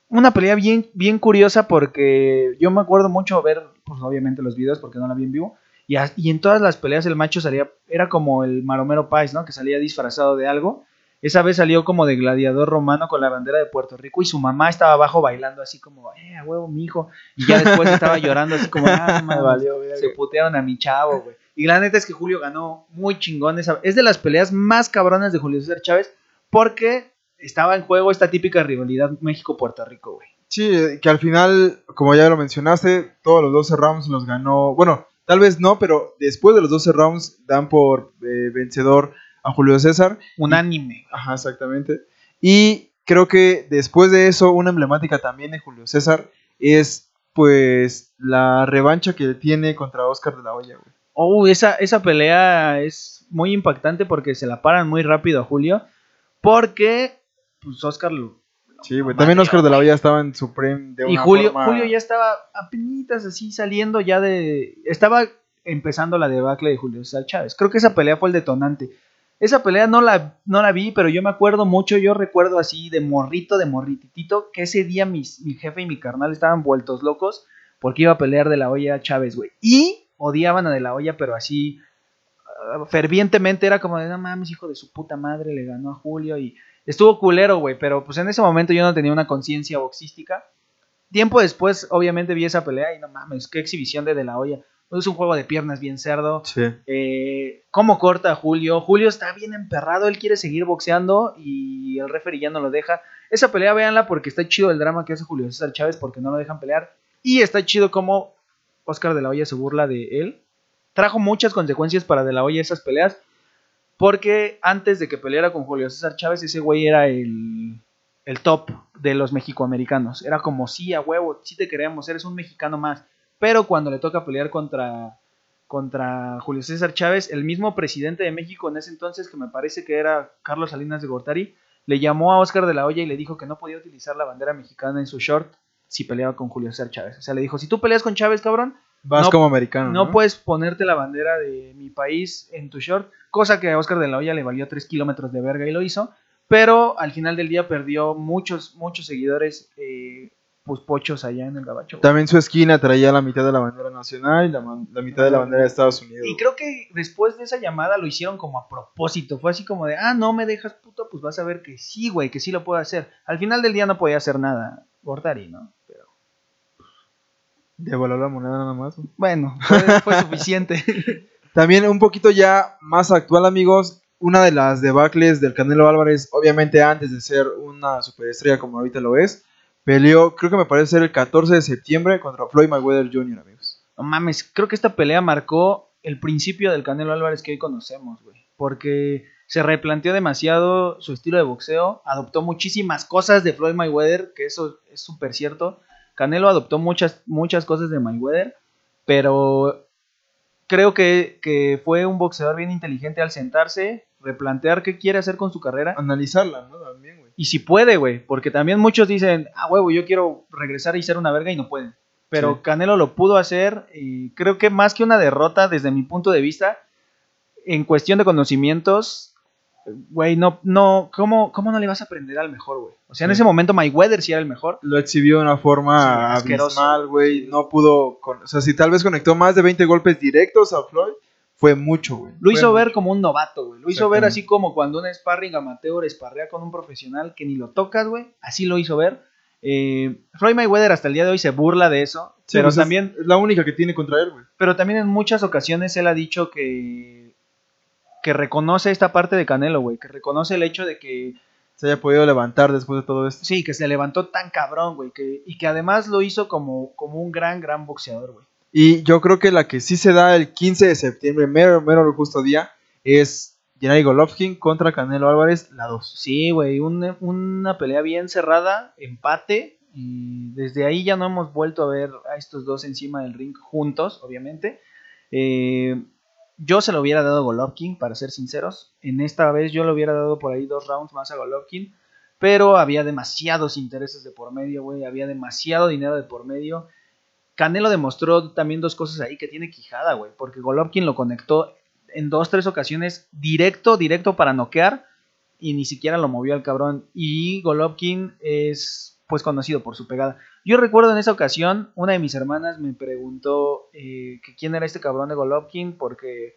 Una pelea bien, bien curiosa porque yo me acuerdo mucho ver, pues obviamente los videos porque no la vi en vivo. Y, y en todas las peleas el macho salía, era como el Maromero Pais, ¿no? Que salía disfrazado de algo. Esa vez salió como de gladiador romano con la bandera de Puerto Rico y su mamá estaba abajo bailando así como, eh, a huevo, mi hijo. Y ya después estaba llorando así como, ah, Me valió, se putearon a mi chavo, güey. Y la neta es que Julio ganó muy chingón esa. Es de las peleas más cabronas de Julio César Chávez porque estaba en juego esta típica rivalidad México-Puerto Rico, güey. Sí, que al final, como ya lo mencionaste, todos los 12 rounds los ganó. Bueno, tal vez no, pero después de los 12 rounds dan por eh, vencedor a Julio César. Unánime. Ajá, exactamente. Y creo que después de eso, una emblemática también de Julio César es pues la revancha que tiene contra Oscar de la Hoya, güey. Oh, esa, esa pelea es muy impactante porque se la paran muy rápido a Julio. Porque, pues, Oscar lo. Sí, güey. También Oscar de la Hoya estaba en Supreme de Y una Julio, forma- Julio ya estaba apenas así saliendo ya de. Estaba empezando la debacle de Julio César Chávez. Creo que esa pelea fue el detonante. Esa pelea no la, no la vi, pero yo me acuerdo mucho, yo recuerdo así de morrito, de morrititito, que ese día mis, mi jefe y mi carnal estaban vueltos locos porque iba a pelear de la olla Chávez, güey. Y odiaban a de la olla, pero así ah, fervientemente era como de, no mames, hijo de su puta madre, le ganó a Julio y estuvo culero, güey, pero pues en ese momento yo no tenía una conciencia boxística. Tiempo después, obviamente, vi esa pelea y no mames, qué exhibición de De La Hoya. Es un juego de piernas bien cerdo. Sí. Eh, ¿Cómo corta a Julio? Julio está bien emperrado, él quiere seguir boxeando y el referee ya no lo deja. Esa pelea, véanla porque está chido el drama que hace Julio César Chávez porque no lo dejan pelear. Y está chido cómo Oscar de la Hoya se burla de él. Trajo muchas consecuencias para De la Hoya esas peleas. Porque antes de que peleara con Julio César Chávez, ese güey era el, el top de los mexicoamericanos. Era como, sí, a huevo, sí te queremos, eres un mexicano más. Pero cuando le toca pelear contra, contra Julio César Chávez, el mismo presidente de México en ese entonces, que me parece que era Carlos Salinas de Gortari, le llamó a Oscar de la Hoya y le dijo que no podía utilizar la bandera mexicana en su short si peleaba con Julio César Chávez. O sea, le dijo, si tú peleas con Chávez, cabrón, Vas No- como americano. no No, puedes ponerte la bandera de mi país en tu short, cosa que a Oscar de la Hoya le valió 3 kilómetros de verga y lo hizo, pero al final del día perdió muchos, muchos seguidores, eh, pues pochos allá en el gabacho. güey. También su esquina traía la mitad de la bandera nacional y la, la mitad de la bandera de Estados Unidos. Y creo que después de esa llamada lo hicieron como a propósito, fue así como de, ah, no me dejas puto, pues vas a ver que sí, güey, que sí lo puedo hacer. Al final del día no podía hacer nada, Gortari, ¿no? Pero Devaluó la moneda nada más. güey. bueno, fue, fue suficiente. También un poquito ya más actual, amigos. Una de las debacles del Canelo Álvarez, obviamente antes de ser una superestrella como ahorita lo es, peleó, creo que me parece ser el 14 de septiembre contra Floyd Mayweather Jr., amigos. No mames, creo que esta pelea marcó el principio del Canelo Álvarez que hoy conocemos, güey. Porque se replanteó demasiado su estilo de boxeo, adoptó muchísimas cosas de Floyd Mayweather, que eso es súper cierto. Canelo adoptó muchas, muchas cosas de Mayweather, pero creo que, que fue un boxeador bien inteligente al sentarse, replantear qué quiere hacer con su carrera. Analizarla, ¿no? También, güey. Y si puede, güey, porque también muchos dicen, ah, huevo, yo quiero regresar y ser una verga y no pueden. Pero Sí. Canelo lo pudo hacer y creo que más que una derrota, desde mi punto de vista, en cuestión de conocimientos, güey, no, no, ¿cómo, ¿cómo no le vas a aprender al mejor, güey? O sea, en ese momento Mayweather sí era el mejor. Lo exhibió de una forma Sí, abismal, güey. No pudo. con- o sea, si tal vez conectó más de 20 golpes directos a Floyd, fue mucho, güey. Lo hizo ver como un novato, güey. Lo hizo ver así como cuando un sparring amateur esparrea con un profesional que ni lo tocas, güey. Así lo hizo ver. Eh, Floyd Mayweather hasta el día de hoy se burla de eso. Sí, pero pues es- también Es la única que tiene contra él, güey. pero también en muchas ocasiones él ha dicho que que reconoce esta parte de Canelo, güey, que reconoce el hecho de que Se haya podido levantar después de todo esto. sí, que se levantó tan cabrón, güey, que y que además lo hizo como como un gran gran boxeador, güey. Y yo creo que la que sí se da el 15 de septiembre, mero, mero justo día, es Gennady Golovkin contra Canelo Álvarez, la 2. Sí, güey, un- una pelea bien cerrada, empate y desde ahí ya no hemos vuelto a ver a estos dos encima del ring juntos, obviamente. Eh, yo se lo hubiera dado a Golovkin, para ser sinceros. En esta vez yo le hubiera dado por ahí dos rounds más a Golovkin. Pero había demasiados intereses de por medio, güey. Había demasiado dinero de por medio. Canelo demostró también dos cosas ahí que tiene quijada, güey. Porque Golovkin lo conectó en dos, tres ocasiones directo, directo para noquear. Y ni siquiera lo movió al cabrón. Y Golovkin es pues conocido por su pegada. Yo recuerdo en esa ocasión, una de mis hermanas me preguntó eh, que quién era este cabrón de Golovkin porque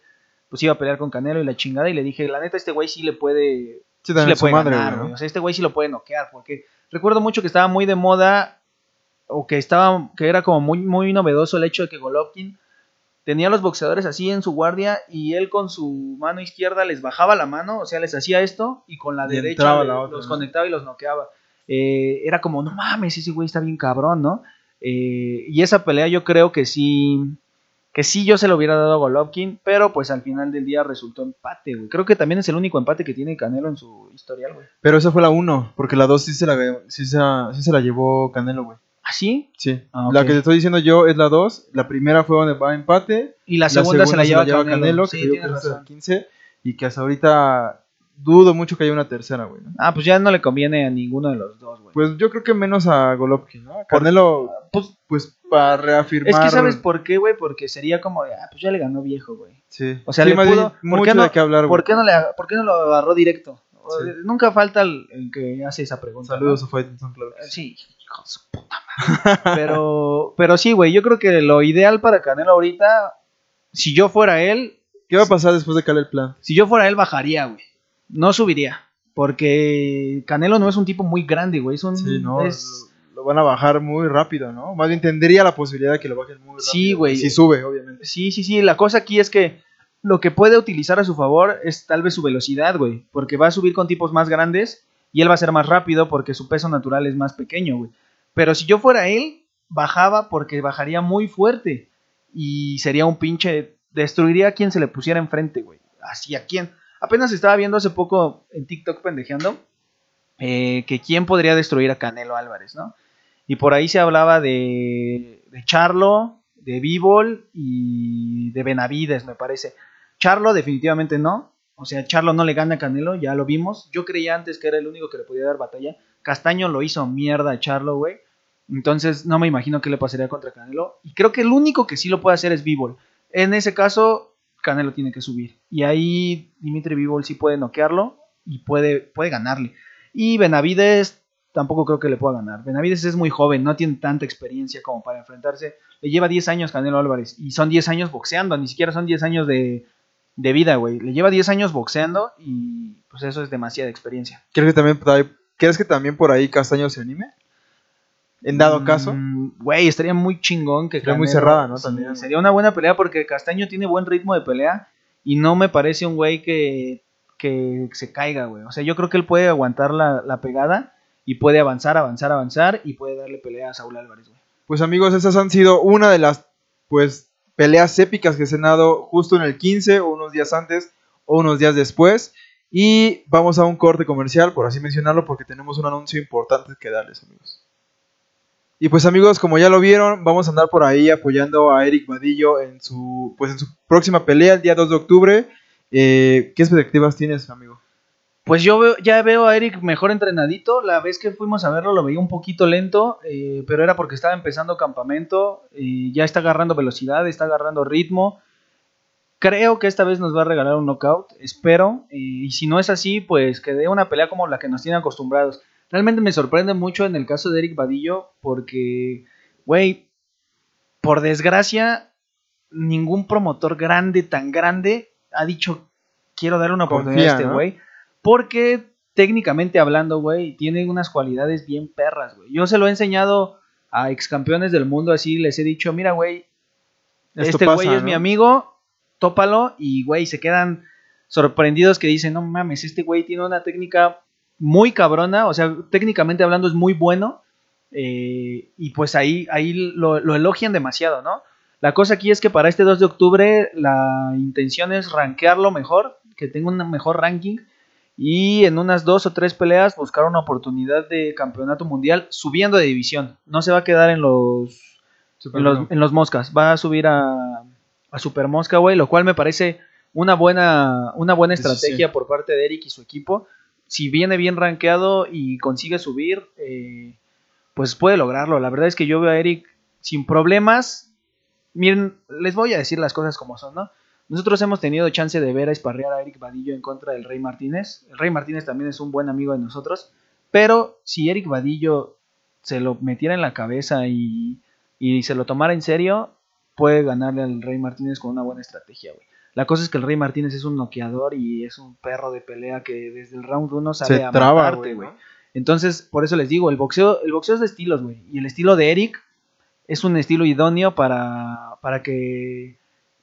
pues iba a pelear con Canelo y la chingada y le dije, la neta este güey sí le puede Sí, sí le puede madre, ganar. O sea, este güey sí lo puede noquear porque recuerdo mucho que estaba muy de moda o que estaba que era como muy muy novedoso el hecho de que Golovkin tenía a los boxeadores así en su guardia y él con su mano izquierda les bajaba la mano, o sea, les hacía esto y con la Y derecha la otra, los ¿no? conectaba y los noqueaba. Eh, era como, no mames, ese güey está bien cabrón, ¿no? Eh, y esa pelea yo creo que sí, que sí yo se lo hubiera dado a Golovkin, pero pues al final del día resultó empate, güey. Creo que también es el único empate que tiene Canelo en su historial, güey. Pero esa fue la 1, porque la 2 sí se la, sí se, sí se la llevó Canelo, güey. ¿Ah, sí? Sí. Ah, La que te estoy diciendo yo es la 2. La primera fue donde va a empate. Y la segunda, se la lleva Canelo. Canelo, que sí, creo que el razón. 15. Y que hasta ahorita dudo mucho que haya una tercera, güey. ¿no? Ah, pues ya no le conviene a ninguno de los dos, güey. Pues yo creo que menos a Golovkin, ¿no? Canelo, Pues, pues para reafirmar. es que sabes por qué, güey, porque sería como, de, ah, pues ya le ganó viejo, güey. Sí. O sea, Sí, le pudo- bien, ¿por mucho qué no- de qué hablar. ¿Por qué no le, por qué no lo agarró directo? Sí. Nunca falta el, el que hace esa pregunta. Saludos ¿no? a Fighting Son Club. Sí, hijo de su puta madre. Pero, pero sí, güey, yo creo que lo ideal para Canelo ahorita, si yo fuera él, ¿Qué va a pasar después de caer el plan? si yo fuera él, bajaría, güey. No subiría. Porque Canelo no es un tipo muy grande, güey. Es un. Sí, no. es- Lo van a bajar muy rápido, ¿no? Más bien tendría la posibilidad de que lo bajen muy rápido. Sí, güey. Si sube, obviamente. Sí, sí, sí. La cosa aquí es que lo que puede utilizar a su favor es tal vez su velocidad, güey. Porque va a subir con tipos más grandes y él va a ser más rápido porque su peso natural es más pequeño, güey. Pero si yo fuera él, bajaba porque bajaría muy fuerte. Y sería un pinche. Destruiría a quien se le pusiera enfrente, güey. Así a quién. Apenas estaba viendo hace poco en TikTok pendejeando. eh, que quién podría destruir a Canelo Álvarez, ¿no? Y por ahí se hablaba de, de Charlo, de Bivol y de Benavides, me parece. Charlo definitivamente no. O sea, Charlo no le gana a Canelo, ya lo vimos. Yo creía antes que era el único que le podía dar batalla. Castaño lo hizo mierda a Charlo, güey. Entonces no me imagino qué le pasaría contra Canelo. Y creo que el único que sí lo puede hacer es Bivol. En ese caso, Canelo tiene que subir. Y ahí Dimitri Bivol sí puede noquearlo y puede, puede ganarle. Y Benavides tampoco creo que le pueda ganar. Benavides es muy joven, no tiene tanta experiencia como para enfrentarse. Le lleva 10 años Canelo Álvarez y son 10 años boxeando, ni siquiera son 10 años de, de vida, güey. Le lleva 10 años boxeando y pues eso es demasiada experiencia. ¿Crees que también, por ahí- ¿crees que también por ahí Castaño se anime? En dado Mm, caso. Güey, estaría muy chingón que Sería muy cerrada, ¿no? sí, También. Sería una buena pelea porque Castaño tiene buen ritmo de pelea y no me parece un güey que, que se caiga, güey. O sea, yo creo que él puede aguantar la, la pegada y puede avanzar, avanzar, avanzar y puede darle pelea a Saúl Álvarez, güey. Pues amigos, esas han sido una de las pues peleas épicas que se han dado justo en el 15 o unos días antes o unos días después. Y vamos a un corte comercial, por así mencionarlo, porque tenemos un anuncio importante que darles, amigos. Y pues amigos, como ya lo vieron, vamos a andar por ahí apoyando a Eric Vadillo en su, pues en su próxima pelea el día 2 de octubre. Eh, ¿Qué expectativas tienes, amigo? Pues yo veo- ya veo a Eric mejor entrenadito. La vez que fuimos a verlo lo veía un poquito lento, eh, pero era porque estaba empezando campamento. y ya está agarrando velocidad, está agarrando ritmo. Creo que esta vez nos va a regalar un knockout, espero. Y, y si no es así, pues que dé una pelea como la que nos tiene acostumbrados. Realmente me sorprende mucho en el caso de Eric Vadillo porque, güey, por desgracia, ningún promotor grande, tan grande, ha dicho, quiero darle una oportunidad Confía, a este ¿no? Porque técnicamente hablando, güey, tiene unas cualidades bien perras, güey. Yo se lo he enseñado a ex campeones del mundo así, les he dicho, mira, güey, este güey es mi amigo, tópalo y, güey, se quedan sorprendidos que dicen, no mames, este güey tiene una técnica muy cabrona, o sea, técnicamente hablando es muy bueno eh, y pues ahí, ahí lo, lo elogian demasiado, ¿no? La cosa aquí es que para este 2 de octubre la intención es rankearlo mejor, que tenga un mejor ranking y en unas dos o tres peleas buscar una oportunidad de campeonato mundial subiendo de división. No se va a quedar en los en los, en los moscas. Va a subir a, a Super Mosca, güey, lo cual me parece una buena, una buena estrategia sí. por parte de Eric y su equipo. Si viene bien rankeado y consigue subir, eh, pues puede lograrlo. La verdad es que yo veo a Eric sin problemas. Miren, les voy a decir las cosas como son, ¿no? Nosotros hemos tenido chance de ver a esparrear a Eric Vadillo en contra del Rey Martínez. El Rey Martínez también es un buen amigo de nosotros. Pero si Eric Vadillo se lo metiera en la cabeza y, y se lo tomara en serio, puede ganarle al Rey Martínez con una buena estrategia, güey. La cosa es que el Rey Martínez es un noqueador y es un perro de pelea que desde el round 1 sabe Se a traba, güey. güey. ¿no? Entonces, por eso les digo, el boxeo, el boxeo es de estilos, güey. Y el estilo de Eric es un estilo idóneo para, para que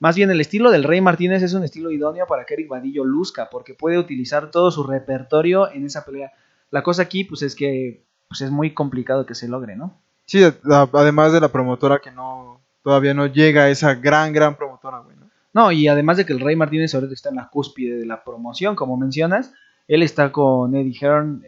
Más bien el estilo del Rey Martínez es un estilo idóneo para que Eric Vadillo luzca, porque puede utilizar todo su repertorio en esa pelea. La cosa aquí, pues es que pues, es muy complicado que se logre, ¿no? Sí, además de la promotora que no todavía no llega a esa gran, gran promotora, güey. ¿no? no, y además de que el Rey Martínez ahorita está en la cúspide de la promoción, como mencionas, él está con Eddie Hearn,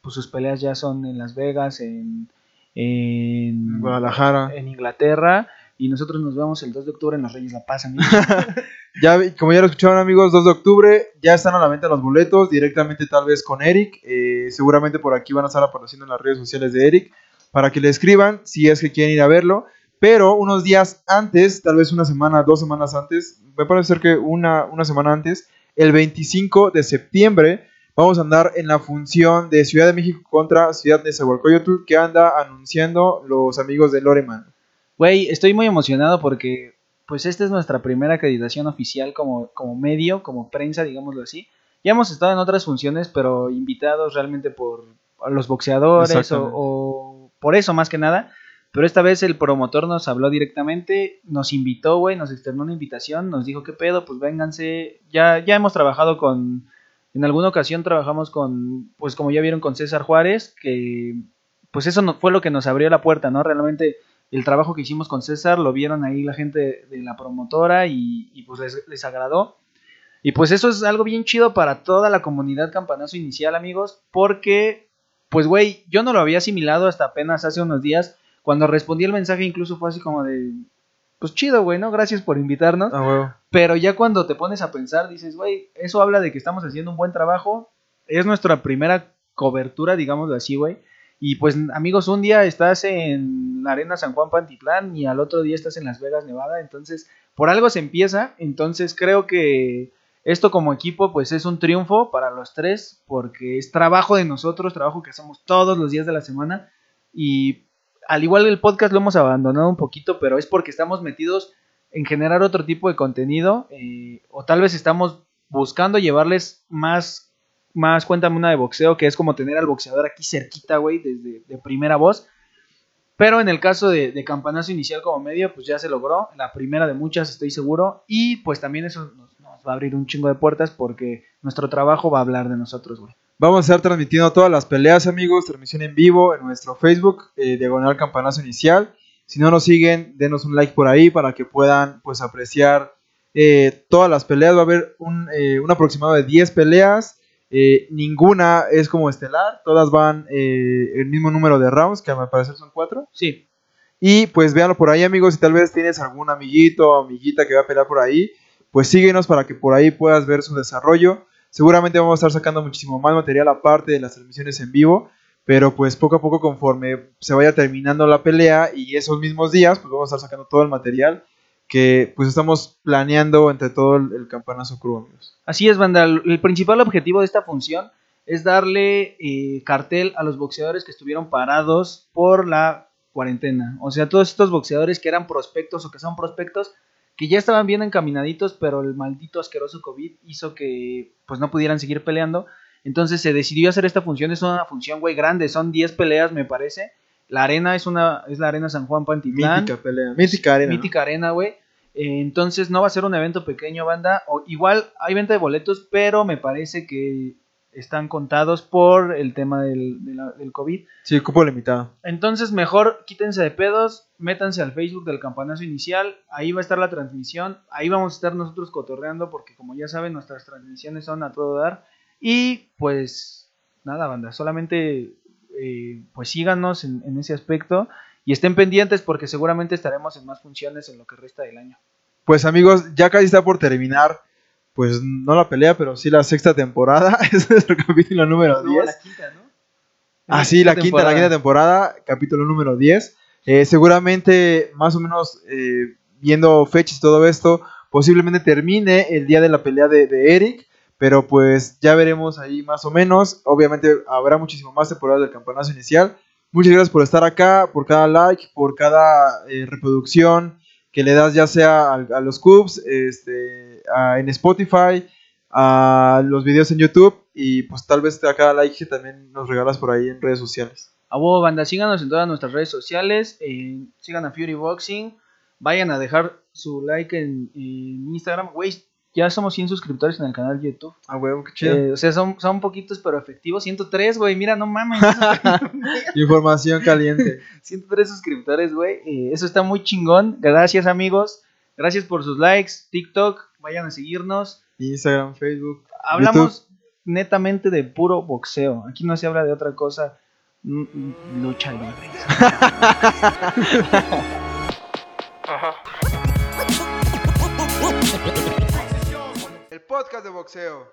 pues sus peleas ya son en Las Vegas, en, en Guadalajara, en Inglaterra, y nosotros nos vemos el 2 de octubre en Los Reyes La Paz, amigos. ya, como ya lo escucharon, amigos, 2 de octubre, ya están a la venta los boletos, directamente tal vez con Eric. Eh, seguramente por aquí van a estar apareciendo en las redes sociales de Eric para que le escriban si es que quieren ir a verlo. Pero unos días antes, tal vez una semana, dos semanas antes, me parece ser que una, una semana antes, el 25 de septiembre, vamos a andar en la función de Ciudad de México contra Ciudad de Zahualcoyotl que anda anunciando los amigos de Loreman. Güey, estoy muy emocionado porque pues esta es nuestra primera acreditación oficial como, como medio, como prensa, digámoslo así. Ya hemos estado en otras funciones, pero invitados realmente por los boxeadores o, por eso más que nada. Pero esta vez el promotor nos habló directamente, nos invitó, güey, nos externó una invitación, nos dijo, ¿qué pedo? Pues vénganse. Ya, ya hemos trabajado con, en alguna ocasión trabajamos con, pues como ya vieron, con César Juárez, que pues eso no, fue lo que nos abrió la puerta, ¿no? Realmente el trabajo que hicimos con César, lo vieron ahí la gente de la promotora y, pues les, agradó. Y pues eso es algo bien chido para toda la comunidad Campanazo Inicial, amigos, porque, pues güey, yo no lo había asimilado hasta apenas hace unos días. Cuando respondí el mensaje incluso fue así como de, pues chido, güey, ¿no? Gracias por invitarnos. Ah, Pero ya cuando te pones a pensar, dices, güey, eso habla de que estamos haciendo un buen trabajo. Es nuestra primera cobertura, digámoslo así, güey. Y pues amigos, un día estás en la Arena San Juan Pantitlán y al otro día estás en Las Vegas, Nevada. Entonces, por algo se empieza. Entonces creo que esto como equipo pues es un triunfo para los tres porque es trabajo de nosotros, trabajo que hacemos todos los días de la semana. Y al igual el podcast lo hemos abandonado un poquito, pero es porque estamos metidos en generar otro tipo de contenido eh, o tal vez estamos buscando llevarles más más cuéntame una de boxeo, que es como tener al boxeador aquí cerquita, güey, desde de primera voz. Pero en el caso de, Campanazo Inicial como medio, pues ya se logró. La primera de muchas, estoy seguro. Y pues también eso nos, va a abrir un chingo de puertas porque nuestro trabajo va a hablar de nosotros, güey. Vamos a estar transmitiendo todas las peleas, amigos. Transmisión en vivo en nuestro Facebook, eh, Diagonal Campanazo Inicial. Si no nos siguen, denos un like por ahí para que puedan pues apreciar eh, todas las peleas. Va a haber un, eh, un aproximado de 10 peleas. Eh, ninguna es como estelar, todas van eh, el mismo número de rounds, que a mi parecer son cuatro. Sí. Y pues véanlo por ahí, amigos. Si tal vez tienes algún amiguito o amiguita que va a pelear por ahí, pues síguenos para que por ahí puedas ver su desarrollo. Seguramente vamos a estar sacando muchísimo más material aparte de las transmisiones en vivo. Pero pues poco a poco, conforme se vaya terminando la pelea y esos mismos días, pues vamos a estar sacando todo el material que pues estamos planeando entre todo el, campanazo crew, amigos. Así es, banda. El principal objetivo de esta función es darle eh, cartel a los boxeadores que estuvieron parados por la cuarentena. O sea, todos estos boxeadores que eran prospectos o que son prospectos que ya estaban bien encaminaditos, pero el maldito asqueroso COVID hizo que pues no pudieran seguir peleando. Entonces se decidió hacer esta función, es una función, güey, grande, son 10 peleas, me parece. La arena es una es la arena San Juan Pantitlán. Mítica pelea. Mítica arena. Mítica arena, güey. Eh, entonces no va a ser un evento pequeño, banda. O, igual hay venta de boletos, pero me parece que están contados por el tema del, del COVID. Sí, cupo limitado. Entonces mejor quítense de pedos, métanse al Facebook del campanazo inicial, ahí va a estar la transmisión, ahí vamos a estar nosotros cotorreando porque como ya saben nuestras transmisiones son a todo dar. Y pues nada, banda, solamente eh, pues síganos en, ese aspecto y estén pendientes porque seguramente estaremos en más funciones en lo que resta del año. Pues amigos, ya casi está por terminar, pues no la pelea, pero sí la sexta temporada, es nuestro capítulo número 10. la quinta, ¿no? Ah, sí, la quinta, la quinta temporada, capítulo número 10. Eh, seguramente, más o menos, eh, viendo fechas y todo esto, posiblemente termine el día de la pelea de, de Eric. Pero pues ya veremos ahí más o menos. Obviamente habrá muchísimo más temporadas del campeonato inicial. Muchas gracias por estar acá, por cada like, por cada eh, reproducción que le das ya sea a, los Cubs, este, en Spotify, a los videos en YouTube y pues tal vez a cada like que también nos regalas por ahí en redes sociales. A vos, banda, síganos en todas nuestras redes sociales, sigan a Fury Boxing, Vayan a dejar su like en, en Instagram. Güey, ya somos 100 suscriptores en el canal de YouTube. Ah, huevo, qué chido. Eh, o sea, son, son poquitos pero efectivos. 103, güey. Mira, no mames. Información caliente. 103 suscriptores, güey. Eh, eso está muy chingón. Gracias, amigos. Gracias por sus likes. TikTok, vayan a seguirnos. Instagram, Facebook. Hablamos netamente de puro boxeo. Aquí no se habla de otra cosa. Mm, mm, Lucha libre. El podcast de boxeo.